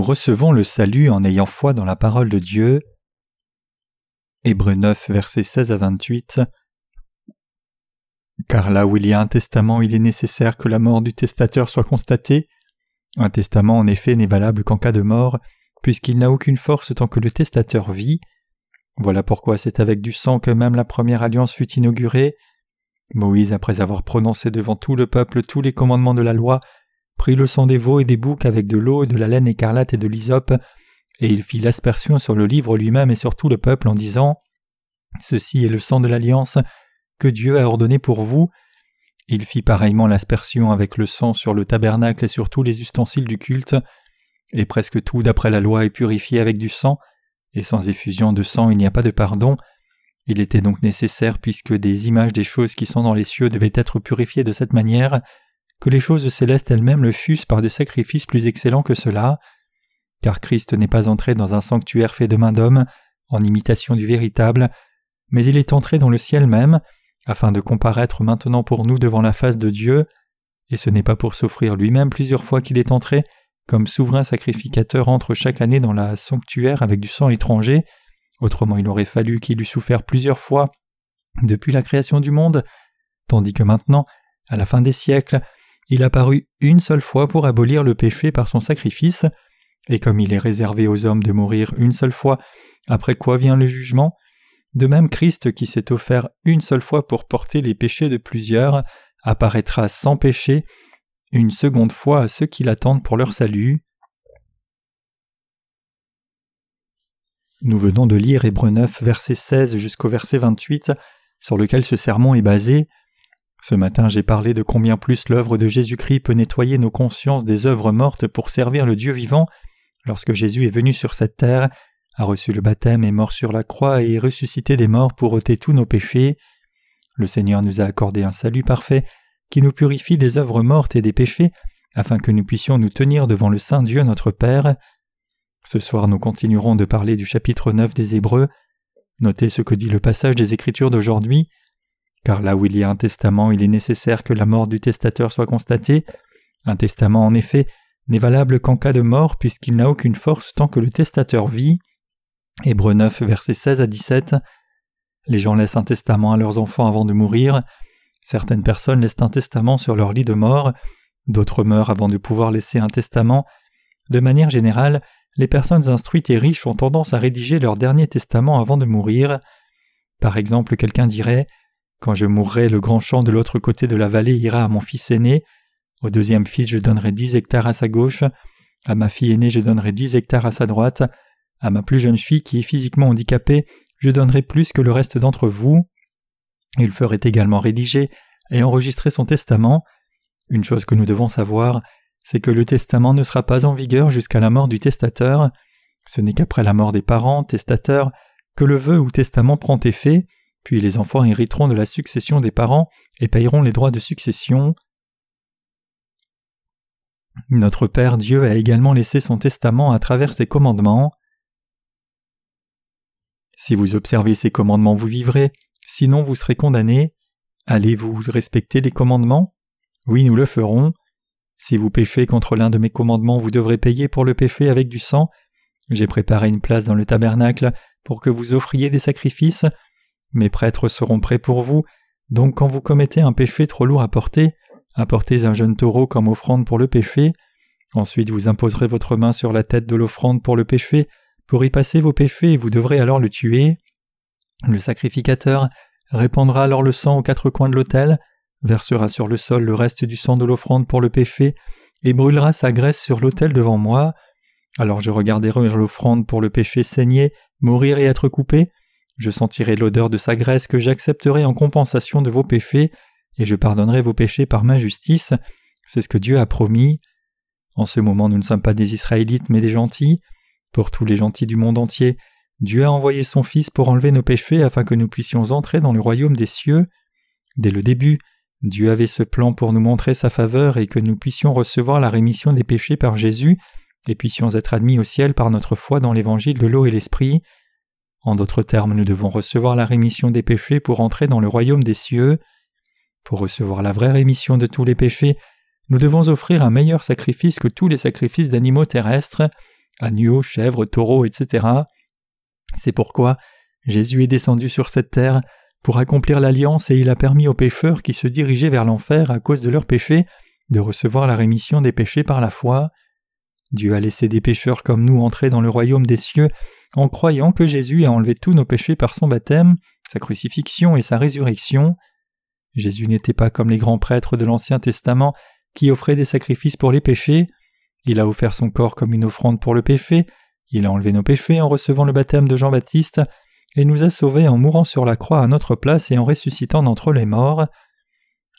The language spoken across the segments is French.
Nous recevons le salut en ayant foi dans la parole de Dieu. Hébreux 9, versets 16 à 28. Car là où il y a un testament, il est nécessaire que la mort du testateur soit constatée. Un testament, en effet, n'est valable qu'en cas de mort, puisqu'il n'a aucune force tant que le testateur vit. Voilà pourquoi c'est avec du sang que même la première alliance fut inaugurée. Moïse, après avoir prononcé devant tout le peuple tous les commandements de la loi, prit le sang des veaux et des boucs avec de l'eau, de la laine écarlate et de l'hysope, et il fit l'aspersion sur le livre lui-même et sur tout le peuple en disant Ceci est le sang de l'alliance que Dieu a ordonné pour vous. Il fit pareillement l'aspersion avec le sang sur le tabernacle et sur tous les ustensiles du culte, et presque tout d'après la loi est purifié avec du sang, et sans effusion de sang il n'y a pas de pardon. Il était donc nécessaire, puisque des images des choses qui sont dans les cieux devaient être purifiées de cette manière, que les choses célestes elles-mêmes le fussent par des sacrifices plus excellents que cela, car Christ n'est pas entré dans un sanctuaire fait de main d'homme, en imitation du véritable, mais il est entré dans le ciel même, afin de comparaître maintenant pour nous devant la face de Dieu, et ce n'est pas pour s'offrir lui-même plusieurs fois qu'il est entré, comme souverain sacrificateur entre chaque année dans la sanctuaire avec du sang étranger, autrement il aurait fallu qu'il eût souffert plusieurs fois depuis la création du monde, tandis que maintenant, à la fin des siècles, il apparut une seule fois pour abolir le péché par son sacrifice, et comme il est réservé aux hommes de mourir une seule fois, après quoi vient le jugement, de même Christ qui s'est offert une seule fois pour porter les péchés de plusieurs, apparaîtra sans péché une seconde fois à ceux qui l'attendent pour leur salut. Nous venons de lire Hébreu 9, verset 16 jusqu'au verset 28, sur lequel ce sermon est basé. Ce matin j'ai parlé de combien plus l'œuvre de Jésus-Christ peut nettoyer nos consciences des œuvres mortes pour servir le Dieu vivant lorsque Jésus est venu sur cette terre, a reçu le baptême, est mort sur la croix et est ressuscité des morts pour ôter tous nos péchés. Le Seigneur nous a accordé un salut parfait qui nous purifie des œuvres mortes et des péchés, afin que nous puissions nous tenir devant le Saint Dieu notre Père. Ce soir nous continuerons de parler du chapitre 9 des Hébreux. Notez ce que dit le passage des Écritures d'aujourd'hui. Car là où il y a un testament, il est nécessaire que la mort du testateur soit constatée. Un testament, en effet, n'est valable qu'en cas de mort, puisqu'il n'a aucune force tant que le testateur vit. Hébreux 9, versets 16 à 17. Les gens laissent un testament à leurs enfants avant de mourir. Certaines personnes laissent un testament sur leur lit de mort, d'autres meurent avant de pouvoir laisser un testament. De manière générale, les personnes instruites et riches ont tendance à rédiger leur dernier testament avant de mourir. Par exemple, quelqu'un dirait quand je mourrai, le grand champ de l'autre côté de la vallée ira à mon fils aîné. Au deuxième fils, je donnerai dix hectares à sa gauche. À ma fille aînée, je donnerai dix hectares à sa droite. À ma plus jeune fille, qui est physiquement handicapée, je donnerai plus que le reste d'entre vous. Il ferait également rédiger et enregistrer son testament. Une chose que nous devons savoir, c'est que le testament ne sera pas en vigueur jusqu'à la mort du testateur. Ce n'est qu'après la mort des parents, testateurs, que le vœu ou testament prend effet, puis les enfants hériteront de la succession des parents et payeront les droits de succession. Notre Père Dieu a également laissé son testament à travers ses commandements. Si vous observez ces commandements, vous vivrez, sinon vous serez condamnés. Allez-vous respecter les commandements? Oui, nous le ferons. Si vous péchez contre l'un de mes commandements, vous devrez payer pour le péché avec du sang. J'ai préparé une place dans le tabernacle pour que vous offriez des sacrifices. Mes prêtres seront prêts pour vous, donc quand vous commettez un péché trop lourd à porter, apportez un jeune taureau comme offrande pour le péché. Ensuite vous imposerez votre main sur la tête de l'offrande pour le péché, pour y passer vos péchés et vous devrez alors le tuer. Le sacrificateur répandra alors le sang aux quatre coins de l'autel, versera sur le sol le reste du sang de l'offrande pour le péché, et brûlera sa graisse sur l'autel devant moi. Alors je regarderai l'offrande pour le péché saigner, mourir et être coupé, je sentirai l'odeur de sa graisse que j'accepterai en compensation de vos péchés, et je pardonnerai vos péchés par ma justice. C'est ce que Dieu a promis. En ce moment, nous ne sommes pas des Israélites, mais des gentils. Pour tous les gentils du monde entier, Dieu a envoyé son Fils pour enlever nos péchés afin que nous puissions entrer dans le royaume des cieux. Dès le début, Dieu avait ce plan pour nous montrer sa faveur et que nous puissions recevoir la rémission des péchés par Jésus et puissions être admis au ciel par notre foi dans l'évangile de l'eau et l'esprit. En d'autres termes, nous devons recevoir la rémission des péchés pour entrer dans le royaume des cieux. Pour recevoir la vraie rémission de tous les péchés, nous devons offrir un meilleur sacrifice que tous les sacrifices d'animaux terrestres, agneaux, chèvres, taureaux, etc. C'est pourquoi Jésus est descendu sur cette terre pour accomplir l'alliance et il a permis aux pécheurs qui se dirigeaient vers l'enfer à cause de leurs péchés de recevoir la rémission des péchés par la foi. Dieu a laissé des pécheurs comme nous entrer dans le royaume des cieux en croyant que Jésus a enlevé tous nos péchés par son baptême, sa crucifixion et sa résurrection. Jésus n'était pas comme les grands prêtres de l'Ancien Testament qui offraient des sacrifices pour les péchés. Il a offert son corps comme une offrande pour le péché, il a enlevé nos péchés en recevant le baptême de Jean-Baptiste, et nous a sauvés en mourant sur la croix à notre place et en ressuscitant d'entre les morts.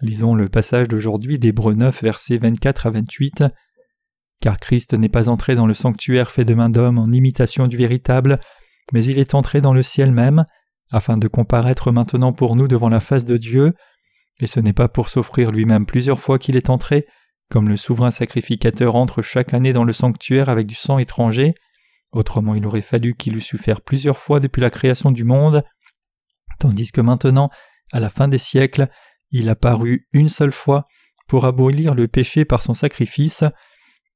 Lisons le passage d'aujourd'hui d'Hébreux 9, versets 24 à 28. Car Christ n'est pas entré dans le sanctuaire fait de main d'homme en imitation du véritable, mais il est entré dans le ciel même, afin de comparaître maintenant pour nous devant la face de Dieu. Et ce n'est pas pour s'offrir lui-même plusieurs fois qu'il est entré, comme le souverain sacrificateur entre chaque année dans le sanctuaire avec du sang étranger. Autrement il aurait fallu qu'il eût su faire plusieurs fois depuis la création du monde, tandis que maintenant, à la fin des siècles, il a paru une seule fois pour abolir le péché par son sacrifice,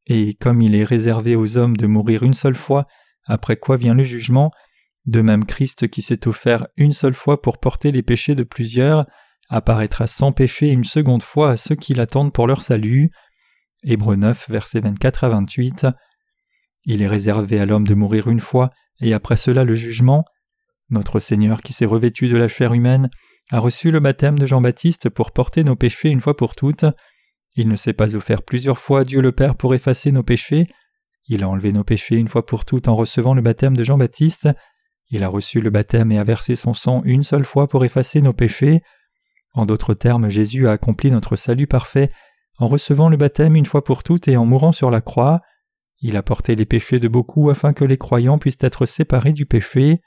et comme il est réservé aux hommes de mourir une seule fois, après quoi vient le jugement, de même Christ qui s'est offert une seule fois pour porter les péchés de plusieurs, apparaîtra sans péché une seconde fois à ceux qui l'attendent pour leur salut. Hébreux 9, versets 24 à 28. Il est réservé à l'homme de mourir une fois, et après cela le jugement. Notre Seigneur qui s'est revêtu de la chair humaine a reçu le baptême de Jean-Baptiste pour porter nos péchés une fois pour toutes. Il ne s'est pas offert plusieurs fois à Dieu le Père pour effacer nos péchés. Il a enlevé nos péchés une fois pour toutes en recevant le baptême de Jean-Baptiste. Il a reçu le baptême et a versé son sang une seule fois pour effacer nos péchés. En d'autres termes, Jésus a accompli notre salut parfait en recevant le baptême une fois pour toutes et en mourant sur la croix. Il a porté les péchés de beaucoup afin que les croyants puissent être séparés du péché.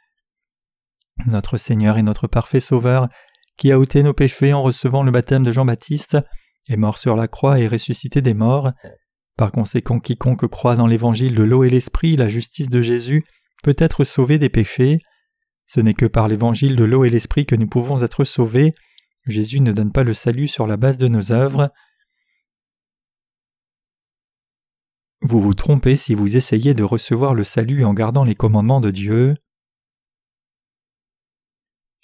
Notre Seigneur est notre parfait Sauveur, qui a ôté nos péchés en recevant le baptême de Jean-Baptiste, est mort sur la croix et ressuscité des morts. Par conséquent, quiconque croit dans l'évangile de l'eau et l'esprit, la justice de Jésus, peut être sauvé des péchés. Ce n'est que par l'évangile de l'eau et l'esprit que nous pouvons être sauvés. Jésus ne donne pas le salut sur la base de nos œuvres. Vous vous trompez si vous essayez de recevoir le salut en gardant les commandements de Dieu.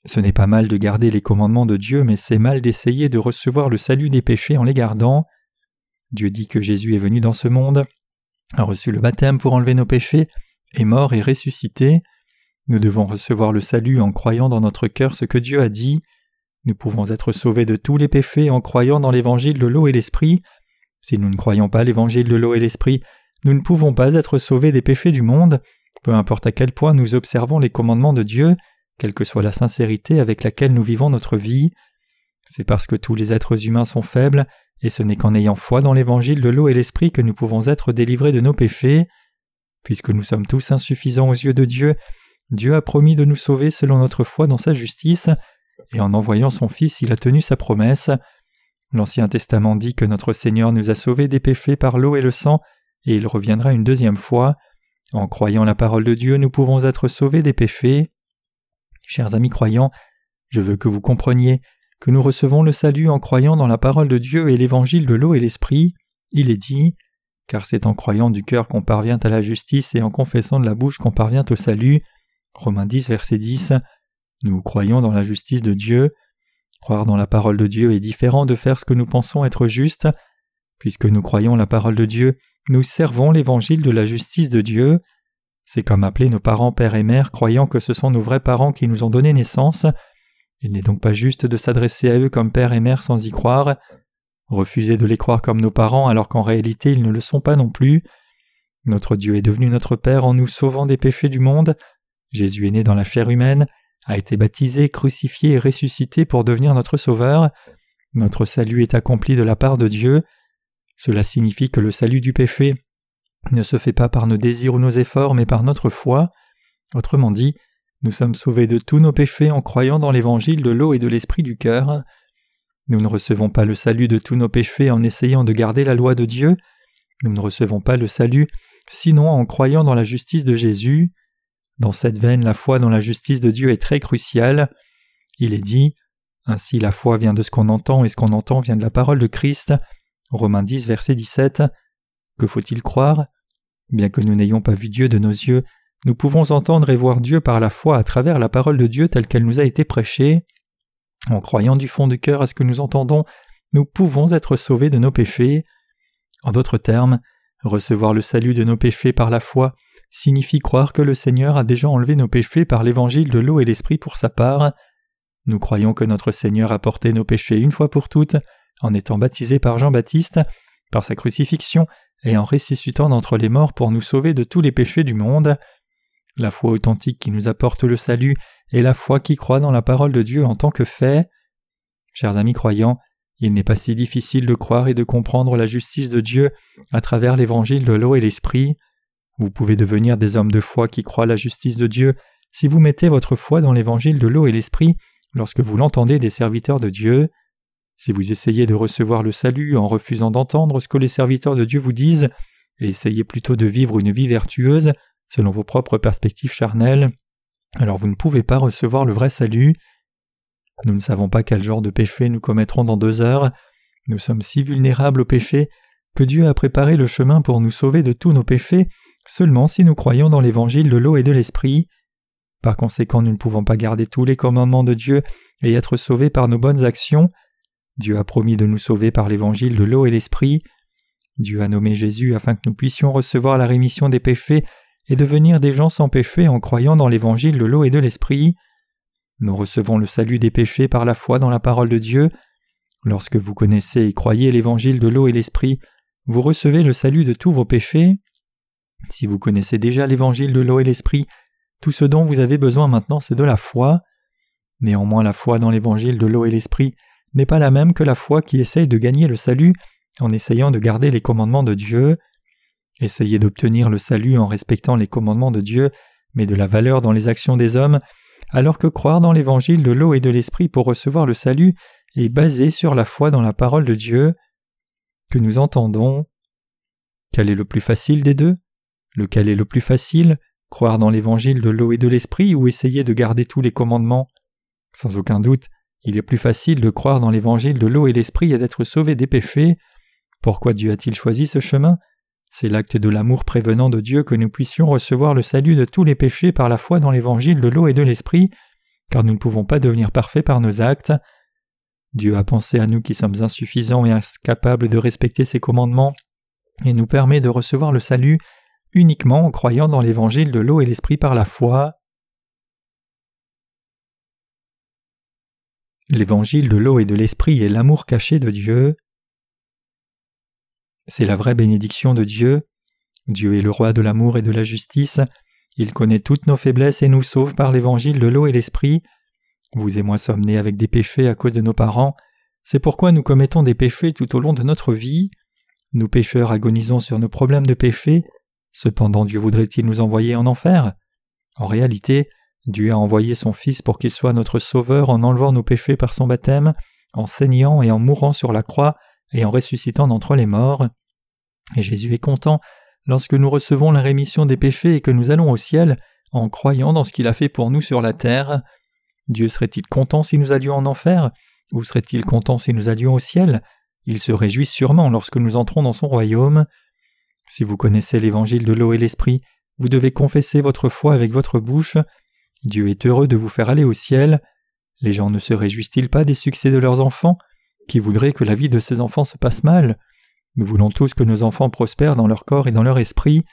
Ce n'est pas mal de garder les commandements de Dieu, mais c'est mal d'essayer de recevoir le salut des péchés en les gardant. Dieu dit que Jésus est venu dans ce monde, a reçu le baptême pour enlever nos péchés, est mort et ressuscité. Nous devons recevoir le salut en croyant dans notre cœur ce que Dieu a dit. Nous pouvons être sauvés de tous les péchés en croyant dans l'évangile de l'eau et l'esprit. Si nous ne croyons pas l'évangile de l'eau et l'esprit, nous ne pouvons pas être sauvés des péchés du monde, peu importe à quel point nous observons les commandements de Dieu quelle que soit la sincérité avec laquelle nous vivons notre vie. C'est parce que tous les êtres humains sont faibles, et ce n'est qu'en ayant foi dans l'évangile de l'eau et l'esprit que nous pouvons être délivrés de nos péchés. Puisque nous sommes tous insuffisants aux yeux de Dieu, Dieu a promis de nous sauver selon notre foi dans sa justice, et en envoyant son Fils il a tenu sa promesse. L'Ancien Testament dit que notre Seigneur nous a sauvés des péchés par l'eau et le sang, et il reviendra une deuxième fois. En croyant la parole de Dieu, nous pouvons être sauvés des péchés. Chers amis croyants, je veux que vous compreniez que nous recevons le salut en croyant dans la parole de Dieu et l'évangile de l'eau et l'esprit. Il est dit car c'est en croyant du cœur qu'on parvient à la justice et en confessant de la bouche qu'on parvient au salut. Romains 10, verset 10. Nous croyons dans la justice de Dieu. Croire dans la parole de Dieu est différent de faire ce que nous pensons être juste. Puisque nous croyons la parole de Dieu, nous servons l'évangile de la justice de Dieu. C'est comme appeler nos parents père et mère croyant que ce sont nos vrais parents qui nous ont donné naissance. Il n'est donc pas juste de s'adresser à eux comme père et mère sans y croire. Refuser de les croire comme nos parents alors qu'en réalité ils ne le sont pas non plus. Notre Dieu est devenu notre Père en nous sauvant des péchés du monde. Jésus est né dans la chair humaine, a été baptisé, crucifié et ressuscité pour devenir notre Sauveur. Notre salut est accompli de la part de Dieu. Cela signifie que le salut du péché ne se fait pas par nos désirs ou nos efforts, mais par notre foi. Autrement dit, nous sommes sauvés de tous nos péchés en croyant dans l'évangile de l'eau et de l'esprit du cœur. Nous ne recevons pas le salut de tous nos péchés en essayant de garder la loi de Dieu. Nous ne recevons pas le salut sinon en croyant dans la justice de Jésus. Dans cette veine, la foi dans la justice de Dieu est très cruciale. Il est dit Ainsi la foi vient de ce qu'on entend et ce qu'on entend vient de la parole de Christ. Romains 10, verset 17. Que faut-il croire? Bien que nous n'ayons pas vu Dieu de nos yeux, nous pouvons entendre et voir Dieu par la foi à travers la parole de Dieu telle qu'elle nous a été prêchée. En croyant du fond du cœur à ce que nous entendons, nous pouvons être sauvés de nos péchés. En d'autres termes, recevoir le salut de nos péchés par la foi signifie croire que le Seigneur a déjà enlevé nos péchés par l'évangile de l'eau et l'esprit pour sa part. Nous croyons que notre Seigneur a porté nos péchés une fois pour toutes en étant baptisé par Jean-Baptiste, par sa crucifixion et en ressuscitant d'entre les morts pour nous sauver de tous les péchés du monde. La foi authentique qui nous apporte le salut est la foi qui croit dans la parole de Dieu en tant que fait. Chers amis croyants, il n'est pas si difficile de croire et de comprendre la justice de Dieu à travers l'évangile de l'eau et l'esprit. Vous pouvez devenir des hommes de foi qui croient la justice de Dieu si vous mettez votre foi dans l'évangile de l'eau et l'esprit lorsque vous l'entendez des serviteurs de Dieu. Si vous essayez de recevoir le salut en refusant d'entendre ce que les serviteurs de Dieu vous disent, et essayez plutôt de vivre une vie vertueuse selon vos propres perspectives charnelles, alors vous ne pouvez pas recevoir le vrai salut. Nous ne savons pas quel genre de péché nous commettrons dans deux heures. Nous sommes si vulnérables au péché que Dieu a préparé le chemin pour nous sauver de tous nos péchés seulement si nous croyons dans l'évangile de l'eau et de l'esprit. Par conséquent, nous ne pouvons pas garder tous les commandements de Dieu et être sauvés par nos bonnes actions. Dieu a promis de nous sauver par l'évangile de l'eau et l'esprit. Dieu a nommé Jésus afin que nous puissions recevoir la rémission des péchés et devenir des gens sans péché en croyant dans l'évangile de l'eau et de l'esprit. Nous recevons le salut des péchés par la foi dans la parole de Dieu. Lorsque vous connaissez et croyez l'évangile de l'eau et l'esprit, vous recevez le salut de tous vos péchés. Si vous connaissez déjà l'évangile de l'eau et l'esprit, tout ce dont vous avez besoin maintenant c'est de la foi. Néanmoins la foi dans l'évangile de l'eau et l'esprit n'est pas la même que la foi qui essaye de gagner le salut en essayant de garder les commandements de Dieu. Essayer d'obtenir le salut en respectant les commandements de Dieu, mais de la valeur dans les actions des hommes, alors que croire dans l'évangile de l'eau et de l'esprit pour recevoir le salut est basé sur la foi dans la parole de Dieu que nous entendons? Quel est le plus facile des deux? Lequel est le plus facile? Croire dans l'évangile de l'eau et de l'esprit ou essayer de garder tous les commandements? Sans aucun doute, il est plus facile de croire dans l'évangile de l'eau et l'esprit et d'être sauvé des péchés. Pourquoi Dieu a-t-il choisi ce chemin? C'est l'acte de l'amour prévenant de Dieu que nous puissions recevoir le salut de tous les péchés par la foi dans l'évangile de l'eau et de l'esprit, car nous ne pouvons pas devenir parfaits par nos actes. Dieu a pensé à nous qui sommes insuffisants et incapables de respecter ses commandements, et nous permet de recevoir le salut uniquement en croyant dans l'évangile de l'eau et l'esprit par la foi. L'évangile de l'eau et de l'esprit est l'amour caché de Dieu. C'est la vraie bénédiction de Dieu. Dieu est le roi de l'amour et de la justice. Il connaît toutes nos faiblesses et nous sauve par l'évangile de l'eau et l'esprit. Vous et moi sommes nés avec des péchés à cause de nos parents. C'est pourquoi nous commettons des péchés tout au long de notre vie. Nous pécheurs agonisons sur nos problèmes de péché. Cependant Dieu voudrait-il nous envoyer en enfer? En réalité, Dieu a envoyé son Fils pour qu'il soit notre Sauveur en enlevant nos péchés par son baptême, en saignant et en mourant sur la croix et en ressuscitant d'entre les morts. Et Jésus est content lorsque nous recevons la rémission des péchés et que nous allons au ciel en croyant dans ce qu'il a fait pour nous sur la terre. Dieu serait-il content si nous allions en enfer Ou serait-il content si nous allions au ciel? Il se réjouit sûrement lorsque nous entrons dans son royaume. Si vous connaissez l'évangile de l'eau et l'esprit, vous devez confesser votre foi avec votre bouche Dieu est heureux de vous faire aller au ciel. Les gens ne se réjouissent-ils pas des succès de leurs enfants Qui voudrait que la vie de ces enfants se passe mal? Nous voulons tous que nos enfants prospèrent dans leur corps et dans leur esprit.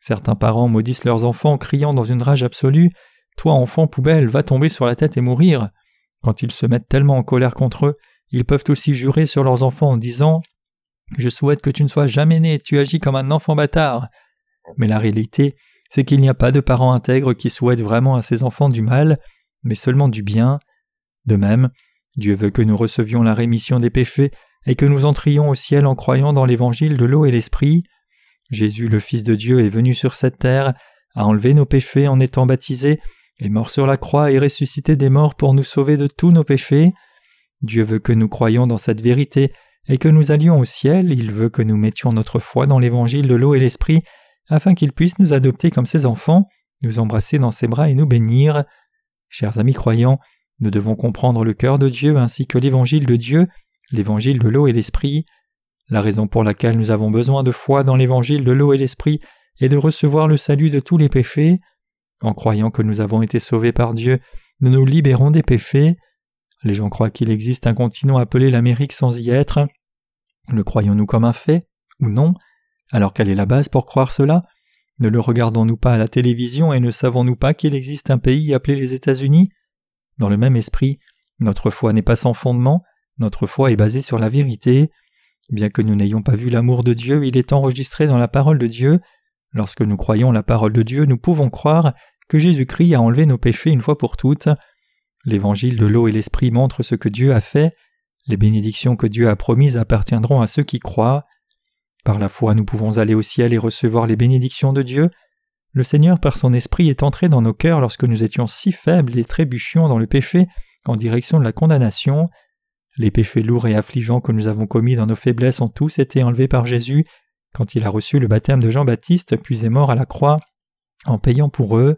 Certains parents maudissent leurs enfants en criant dans une rage absolue Toi, enfant poubelle, va tomber sur la tête et mourir. Quand ils se mettent tellement en colère contre eux, ils peuvent aussi jurer sur leurs enfants en disant Je souhaite que tu ne sois jamais né, tu agis comme un enfant bâtard. Mais la réalité, c'est qu'il n'y a pas de parents intègres qui souhaitent vraiment à ses enfants du mal, mais seulement du bien. De même, Dieu veut que nous recevions la rémission des péchés et que nous entrions au ciel en croyant dans l'évangile de l'eau et l'esprit. Jésus, le Fils de Dieu, est venu sur cette terre, a enlevé nos péchés en étant baptisé, est mort sur la croix et ressuscité des morts pour nous sauver de tous nos péchés. Dieu veut que nous croyions dans cette vérité et que nous allions au ciel, il veut que nous mettions notre foi dans l'évangile de l'eau et l'esprit afin qu'il puisse nous adopter comme ses enfants, nous embrasser dans ses bras et nous bénir. Chers amis croyants, nous devons comprendre le cœur de Dieu ainsi que l'évangile de Dieu, l'évangile de l'eau et l'esprit. La raison pour laquelle nous avons besoin de foi dans l'évangile de l'eau et l'esprit est de recevoir le salut de tous les péchés. En croyant que nous avons été sauvés par Dieu, nous nous libérons des péchés. Les gens croient qu'il existe un continent appelé l'Amérique sans y être. Le croyons-nous comme un fait ou non? Alors quelle est la base pour croire cela? Ne le regardons-nous pas à la télévision et ne savons-nous pas qu'il existe un pays appelé les États-Unis? Dans le même esprit, notre foi n'est pas sans fondement, notre foi est basée sur la vérité. Bien que nous n'ayons pas vu l'amour de Dieu, il est enregistré dans la parole de Dieu. Lorsque nous croyons la parole de Dieu, nous pouvons croire que Jésus-Christ a enlevé nos péchés une fois pour toutes. L'évangile de l'eau et l'esprit montre ce que Dieu a fait. Les bénédictions que Dieu a promises appartiendront à ceux qui croient. Par la foi, nous pouvons aller au ciel et recevoir les bénédictions de Dieu. Le Seigneur, par son esprit, est entré dans nos cœurs lorsque nous étions si faibles et trébuchions dans le péché en direction de la condamnation. Les péchés lourds et affligeants que nous avons commis dans nos faiblesses ont tous été enlevés par Jésus quand il a reçu le baptême de Jean-Baptiste puis est mort à la croix en payant pour eux.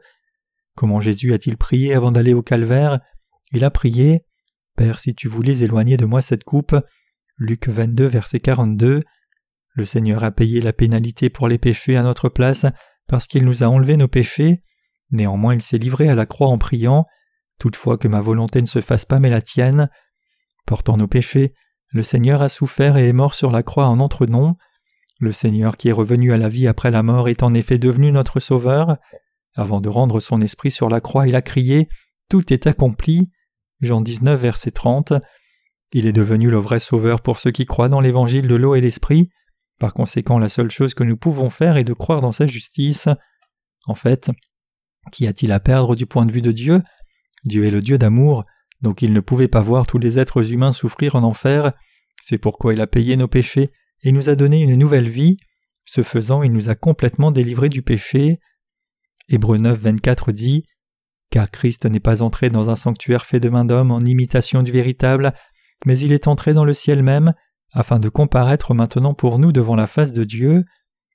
Comment Jésus a-t-il prié avant d'aller au calvaire? Il a prié Père, si tu voulais éloigner de moi cette coupe. Luc 22, verset 42. Le Seigneur a payé la pénalité pour les péchés à notre place parce qu'il nous a enlevé nos péchés. Néanmoins, il s'est livré à la croix en priant Toutefois que ma volonté ne se fasse pas mais la tienne. Portant nos péchés, le Seigneur a souffert et est mort sur la croix en notre nom. Le Seigneur qui est revenu à la vie après la mort est en effet devenu notre Sauveur. Avant de rendre son esprit sur la croix, il a crié Tout est accompli. Jean 19, verset 30. Il est devenu le vrai Sauveur pour ceux qui croient dans l'évangile de l'eau et l'esprit. Par conséquent, la seule chose que nous pouvons faire est de croire dans sa justice. En fait, qu'y a-t-il à perdre du point de vue de Dieu? Dieu est le Dieu d'amour, donc il ne pouvait pas voir tous les êtres humains souffrir en enfer. C'est pourquoi il a payé nos péchés et nous a donné une nouvelle vie. Ce faisant, il nous a complètement délivrés du péché. Hébreu 9, 24 dit Car Christ n'est pas entré dans un sanctuaire fait de main d'homme en imitation du véritable, mais il est entré dans le ciel même, afin de comparaître maintenant pour nous devant la face de Dieu.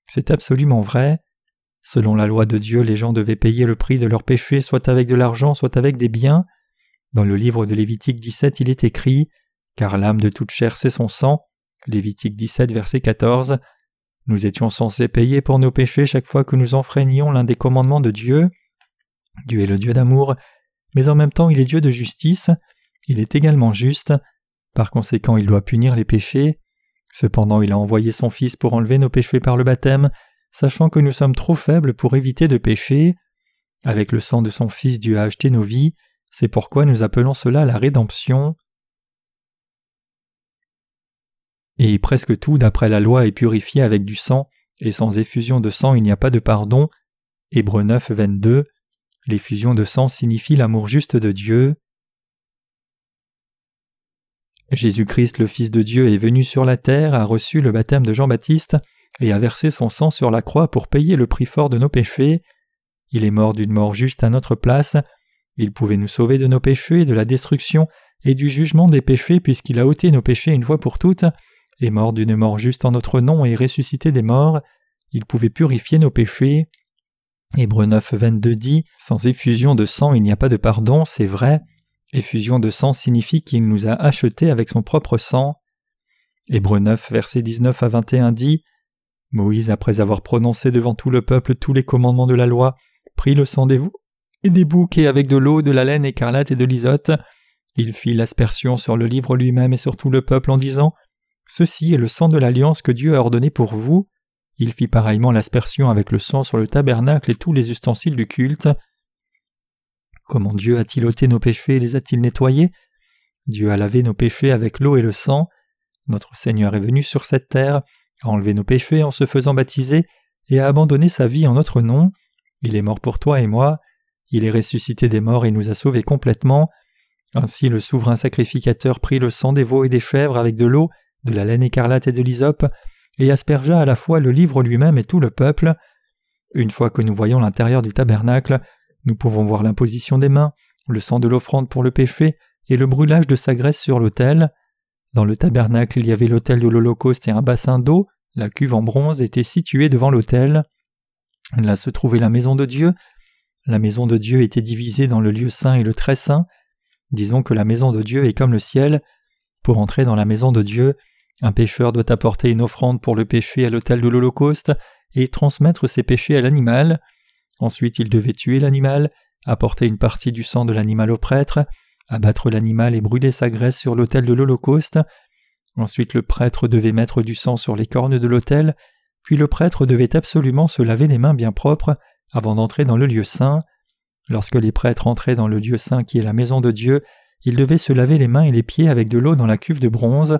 C'est absolument vrai. Selon la loi de Dieu, les gens devaient payer le prix de leurs péchés soit avec de l'argent, soit avec des biens. Dans le livre de Lévitique 17, il est écrit Car l'âme de toute chair c'est son sang. Lévitique 17, verset 14. Nous étions censés payer pour nos péchés chaque fois que nous enfreignions l'un des commandements de Dieu. Dieu est le Dieu d'amour, mais en même temps il est Dieu de justice, il est également juste, par conséquent il doit punir les péchés. Cependant il a envoyé son Fils pour enlever nos péchés par le baptême, sachant que nous sommes trop faibles pour éviter de pécher. Avec le sang de son Fils Dieu a acheté nos vies, c'est pourquoi nous appelons cela la rédemption. Et presque tout d'après la loi est purifié avec du sang, et sans effusion de sang il n'y a pas de pardon. Hébreu 9, 22. L'effusion de sang signifie l'amour juste de Dieu. Jésus-Christ, le Fils de Dieu, est venu sur la terre, a reçu le baptême de Jean-Baptiste et a versé son sang sur la croix pour payer le prix fort de nos péchés. Il est mort d'une mort juste à notre place. Il pouvait nous sauver de nos péchés, de la destruction et du jugement des péchés puisqu'il a ôté nos péchés une fois pour toutes est mort d'une mort juste en notre nom et ressuscité des morts, il pouvait purifier nos péchés. Hébreu 9, 22 dit Sans effusion de sang, il n'y a pas de pardon, c'est vrai. Effusion de sang signifie qu'il nous a achetés avec son propre sang. Hébreu 9, verset 19 à 21 dit Moïse, après avoir prononcé devant tout le peuple tous les commandements de la loi, prit le sang des et des boucs avec de l'eau, de la laine écarlate et de l'isote. Il fit l'aspersion sur le livre lui-même et sur tout le peuple en disant Ceci est le sang de l'alliance que Dieu a ordonné pour vous. Il fit pareillement l'aspersion avec le sang sur le tabernacle et tous les ustensiles du culte. Comment Dieu a-t-il ôté nos péchés et les a-t-il nettoyés? Dieu a lavé nos péchés avec l'eau et le sang. Notre Seigneur est venu sur cette terre, a enlevé nos péchés en se faisant baptiser et a abandonné sa vie en notre nom. Il est mort pour toi et moi. Il est ressuscité des morts et nous a sauvés complètement. Ainsi le souverain sacrificateur prit le sang des veaux et des chèvres avec de l'eau de la laine écarlate et de l'hysope, et aspergea à la fois le livre lui-même et tout le peuple. Une fois que nous voyons l'intérieur du tabernacle, nous pouvons voir l'imposition des mains, le sang de l'offrande pour le péché et le brûlage de sa graisse sur l'autel. Dans le tabernacle, il y avait l'autel de l'Holocauste et un bassin d'eau, la cuve en bronze était située devant l'autel. Là se trouvait la maison de Dieu. La maison de Dieu était divisée dans le lieu saint et le très saint. Disons que la maison de Dieu est comme le ciel. Pour entrer dans la maison de Dieu, Un pécheur doit apporter une offrande pour le péché à l'autel de l'Holocauste et transmettre ses péchés à l'animal. Ensuite il devait tuer l'animal, apporter une partie du sang de l'animal au prêtre, abattre l'animal et brûler sa graisse sur l'autel de l'Holocauste. Ensuite le prêtre devait mettre du sang sur les cornes de l'autel, puis le prêtre devait absolument se laver les mains bien propres avant d'entrer dans le lieu saint. Lorsque les prêtres entraient dans le lieu saint qui est la maison de Dieu, ils devaient se laver les mains et les pieds avec de l'eau dans la cuve de bronze.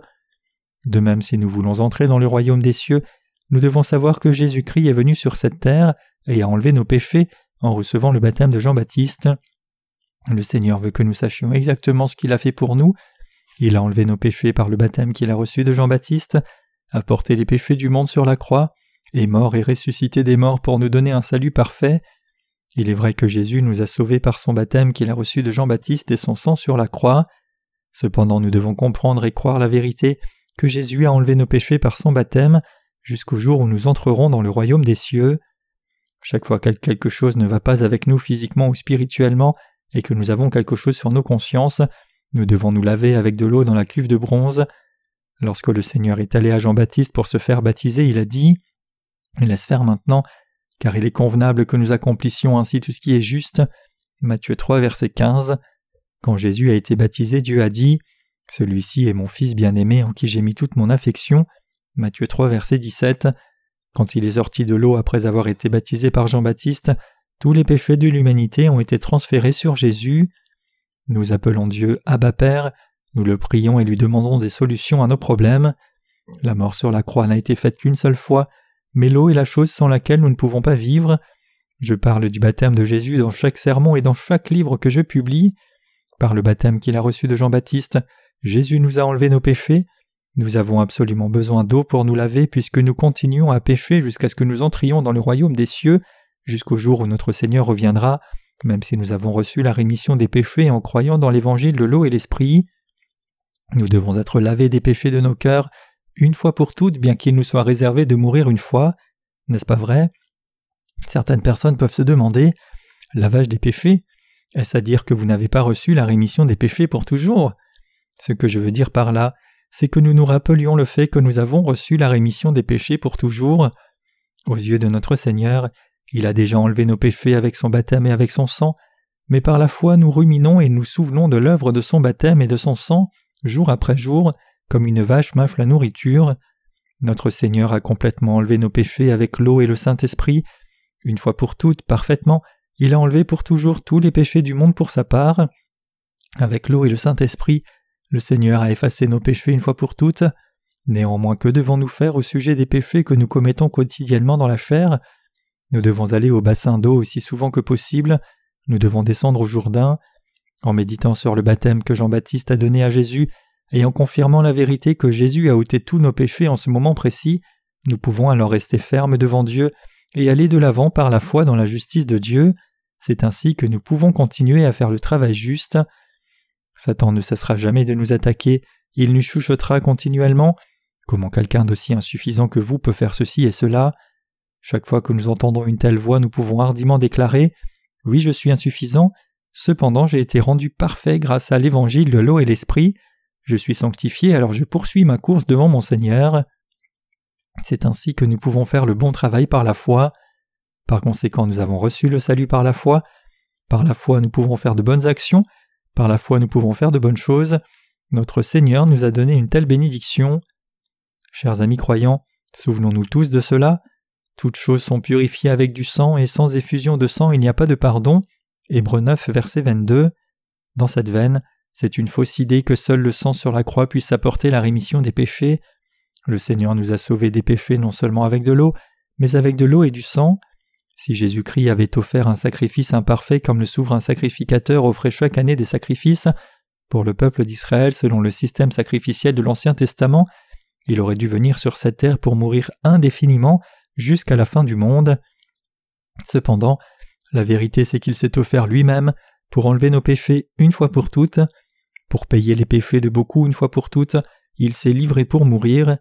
De même si nous voulons entrer dans le royaume des cieux, nous devons savoir que Jésus-Christ est venu sur cette terre et a enlevé nos péchés en recevant le baptême de Jean-Baptiste. Le Seigneur veut que nous sachions exactement ce qu'il a fait pour nous. Il a enlevé nos péchés par le baptême qu'il a reçu de Jean-Baptiste, a porté les péchés du monde sur la croix, est mort et ressuscité des morts pour nous donner un salut parfait. Il est vrai que Jésus nous a sauvés par son baptême qu'il a reçu de Jean-Baptiste et son sang sur la croix. Cependant nous devons comprendre et croire la vérité que Jésus a enlevé nos péchés par son baptême jusqu'au jour où nous entrerons dans le royaume des cieux. Chaque fois que quelque chose ne va pas avec nous physiquement ou spirituellement et que nous avons quelque chose sur nos consciences, nous devons nous laver avec de l'eau dans la cuve de bronze. Lorsque le Seigneur est allé à Jean-Baptiste pour se faire baptiser, il a dit Laisse faire maintenant, car il est convenable que nous accomplissions ainsi tout ce qui est juste. Matthieu 3, verset 15. Quand Jésus a été baptisé, Dieu a dit Celui-ci est mon Fils bien-aimé en qui j'ai mis toute mon affection. Matthieu 3, verset 17. Quand il est sorti de l'eau après avoir été baptisé par Jean-Baptiste, tous les péchés de l'humanité ont été transférés sur Jésus. Nous appelons Dieu Abba Père, nous le prions et lui demandons des solutions à nos problèmes. La mort sur la croix n'a été faite qu'une seule fois, mais l'eau est la chose sans laquelle nous ne pouvons pas vivre. Je parle du baptême de Jésus dans chaque sermon et dans chaque livre que je publie. Par le baptême qu'il a reçu de Jean-Baptiste, Jésus nous a enlevé nos péchés. Nous avons absolument besoin d'eau pour nous laver puisque nous continuons à pécher jusqu'à ce que nous entrions dans le royaume des cieux, jusqu'au jour où notre Seigneur reviendra, même si nous avons reçu la rémission des péchés en croyant dans l'évangile de l'eau et l'esprit. Nous devons être lavés des péchés de nos cœurs une fois pour toutes, bien qu'il nous soit réservé de mourir une fois. N'est-ce pas vrai? Certaines personnes peuvent se demander Lavage des péchés? Est-ce à dire que vous n'avez pas reçu la rémission des péchés pour toujours? Ce que je veux dire par là, c'est que nous nous rappelions le fait que nous avons reçu la rémission des péchés pour toujours. Aux yeux de notre Seigneur, il a déjà enlevé nos péchés avec son baptême et avec son sang, mais par la foi nous ruminons et nous souvenons de l'œuvre de son baptême et de son sang, jour après jour, comme une vache mâche la nourriture. Notre Seigneur a complètement enlevé nos péchés avec l'eau et le Saint-Esprit. Une fois pour toutes, parfaitement, il a enlevé pour toujours tous les péchés du monde pour sa part. Avec l'eau et le Saint-Esprit, le Seigneur a effacé nos péchés une fois pour toutes. Néanmoins, que devons-nous faire au sujet des péchés que nous commettons quotidiennement dans la chair? Nous devons aller au bassin d'eau aussi souvent que possible, nous devons descendre au Jourdain. En méditant sur le baptême que Jean-Baptiste a donné à Jésus, et en confirmant la vérité que Jésus a ôté tous nos péchés en ce moment précis, nous pouvons alors rester fermes devant Dieu et aller de l'avant par la foi dans la justice de Dieu. C'est ainsi que nous pouvons continuer à faire le travail juste. Satan ne cessera jamais de nous attaquer, il nous chuchotera continuellement. Comment quelqu'un d'aussi insuffisant que vous peut faire ceci et cela? Chaque fois que nous entendons une telle voix, nous pouvons hardiment déclarer Oui, je suis insuffisant, cependant j'ai été rendu parfait grâce à l'évangile de l'eau et l'esprit. Je suis sanctifié, alors je poursuis ma course devant mon Seigneur. C'est ainsi que nous pouvons faire le bon travail par la foi. Par conséquent, nous avons reçu le salut par la foi. Par la foi, nous pouvons faire de bonnes actions. Par la foi, nous pouvons faire de bonnes choses. Notre Seigneur nous a donné une telle bénédiction. Chers amis croyants, souvenons-nous tous de cela. Toutes choses sont purifiées avec du sang, et sans effusion de sang il n'y a pas de pardon. Hébreu 9, verset 22. Dans cette veine, c'est une fausse idée que seul le sang sur la croix puisse apporter la rémission des péchés. Le Seigneur nous a sauvés des péchés non seulement avec de l'eau, mais avec de l'eau et du sang. Si Jésus-Christ avait offert un sacrifice imparfait comme le souverain sacrificateur offrait chaque année des sacrifices pour le peuple d'Israël selon le système sacrificiel de l'Ancien Testament, il aurait dû venir sur cette terre pour mourir indéfiniment jusqu'à la fin du monde. Cependant, la vérité c'est qu'il s'est offert lui-même pour enlever nos péchés une fois pour toutes. Pour payer les péchés de beaucoup une fois pour toutes, il s'est livré pour mourir.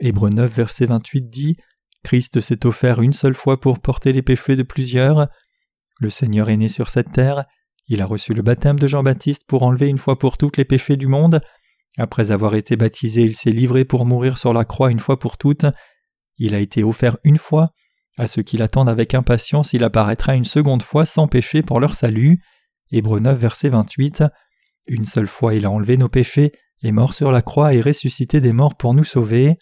Hébreu 9, verset 28 dit Christ s'est offert une seule fois pour porter les péchés de plusieurs. Le Seigneur est né sur cette terre, il a reçu le baptême de Jean-Baptiste pour enlever une fois pour toutes les péchés du monde, Après avoir été baptisé, il s'est livré pour mourir sur la croix une fois pour toutes. Il a été offert une fois. À ceux qui l'attendent avec impatience, il apparaîtra une seconde fois sans péché pour leur salut. Hébreu 9, verset 28. Une seule fois il a enlevé nos péchés, est mort sur la croix et ressuscité des morts pour nous sauver.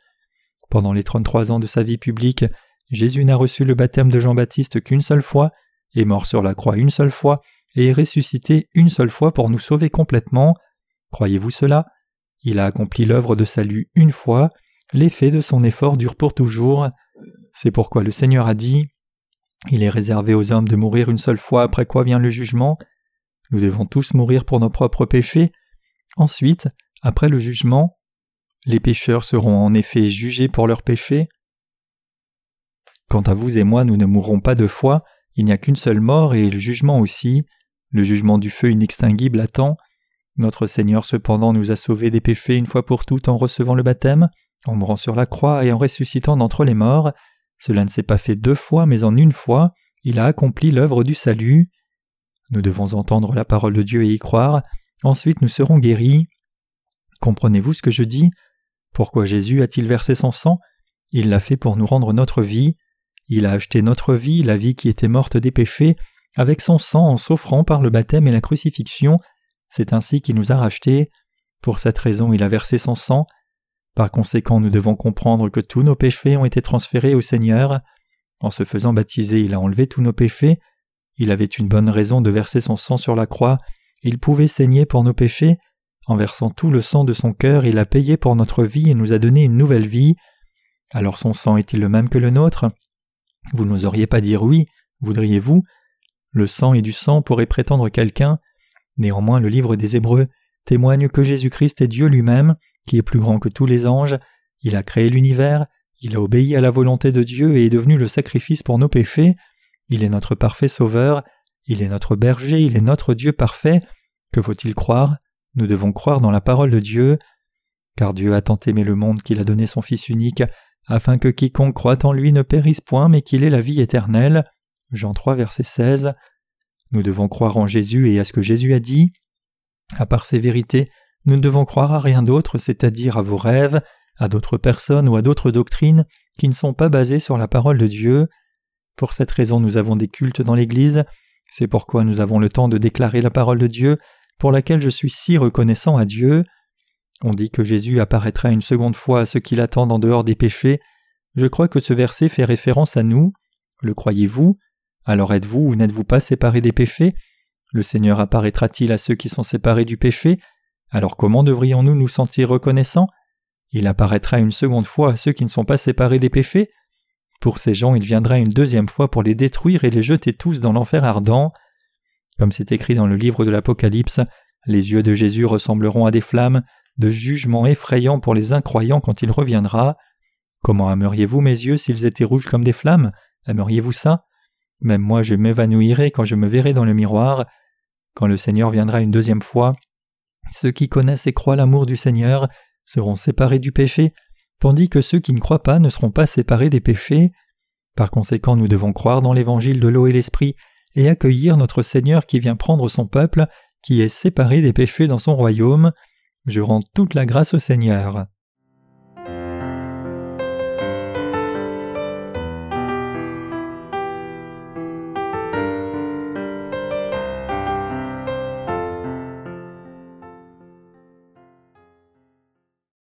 Pendant les trente-trois ans de sa vie publique, Jésus n'a reçu le baptême de Jean-Baptiste qu'une seule fois, est mort sur la croix une seule fois, et est ressuscité une seule fois pour nous sauver complètement. Croyez-vous cela? Il a accompli l'œuvre de salut une fois, l'effet de son effort dure pour toujours. C'est pourquoi le Seigneur a dit Il est réservé aux hommes de mourir une seule fois après quoi vient le jugement. Nous devons tous mourir pour nos propres péchés. Ensuite, après le jugement, les pécheurs seront en effet jugés pour leurs péchés. Quant à vous et moi, nous ne mourrons pas deux fois, il n'y a qu'une seule mort et le jugement aussi. Le jugement du feu inextinguible attend. Notre Seigneur cependant nous a sauvés des péchés une fois pour toutes en recevant le baptême, en mourant sur la croix et en ressuscitant d'entre les morts. Cela ne s'est pas fait deux fois, mais en une fois, il a accompli l'œuvre du salut. Nous devons entendre la parole de Dieu et y croire, ensuite nous serons guéris. Comprenez-vous ce que je dis? Pourquoi Jésus a-t-il versé son sang? Il l'a fait pour nous rendre notre vie. Il a acheté notre vie, la vie qui était morte des péchés, avec son sang en s'offrant par le baptême et la crucifixion. C'est ainsi qu'il nous a rachetés. Pour cette raison, il a versé son sang. Par conséquent, nous devons comprendre que tous nos péchés ont été transférés au Seigneur. En se faisant baptiser, il a enlevé tous nos péchés. Il avait une bonne raison de verser son sang sur la croix. Il pouvait saigner pour nos péchés. En versant tout le sang de son cœur, il a payé pour notre vie et nous a donné une nouvelle vie. Alors son sang est-il le même que le nôtre? Vous n'oseriez pas dire oui, voudriez-vous? Le sang et du sang pourrait prétendre quelqu'un. Néanmoins, le livre des Hébreux témoigne que Jésus-Christ est Dieu lui-même, qui est plus grand que tous les anges. Il a créé l'univers, il a obéi à la volonté de Dieu et est devenu le sacrifice pour nos péchés. Il est notre parfait sauveur, il est notre berger, il est notre Dieu parfait. Que faut-il croire? Nous devons croire dans la parole de Dieu. Car Dieu a tant aimé le monde qu'il a donné son Fils unique, afin que quiconque croit en lui ne périsse point, mais qu'il ait la vie éternelle. Jean 3, verset 16. Nous devons croire en Jésus et à ce que Jésus a dit. À part ces vérités, nous ne devons croire à rien d'autre, c'est-à-dire à vos rêves, à d'autres personnes ou à d'autres doctrines qui ne sont pas basées sur la parole de Dieu. Pour cette raison nous avons des cultes dans l'Église, c'est pourquoi nous avons le temps de déclarer la parole de Dieu, pour laquelle je suis si reconnaissant à Dieu. On dit que Jésus apparaîtra une seconde fois à ceux qui l'attendent en dehors des péchés. Je crois que ce verset fait référence à nous. Le croyez-vous? Alors êtes-vous ou n'êtes-vous pas séparés des péchés? Le Seigneur apparaîtra-t-il à ceux qui sont séparés du péché? Alors comment devrions-nous nous sentir reconnaissants? Il apparaîtra une seconde fois à ceux qui ne sont pas séparés des péchés? Pour ces gens, il viendra une deuxième fois pour les détruire et les jeter tous dans l'enfer ardent. Comme c'est écrit dans le livre de l'Apocalypse, les yeux de Jésus ressembleront à des flammes, de jugement effrayant pour les incroyants quand il reviendra. Comment aimeriez-vous mes yeux s'ils étaient rouges comme des flammes? Aimeriez-vous ça? Même moi je m'évanouirai quand je me verrai dans le miroir. Quand le Seigneur viendra une deuxième fois, ceux qui connaissent et croient l'amour du Seigneur seront séparés du péché, tandis que ceux qui ne croient pas ne seront pas séparés des péchés. Par conséquent, nous devons croire dans l'évangile de l'eau et l'esprit et accueillir notre Seigneur qui vient prendre son peuple, qui est séparé des péchés dans son royaume. Je rends toute la grâce au Seigneur.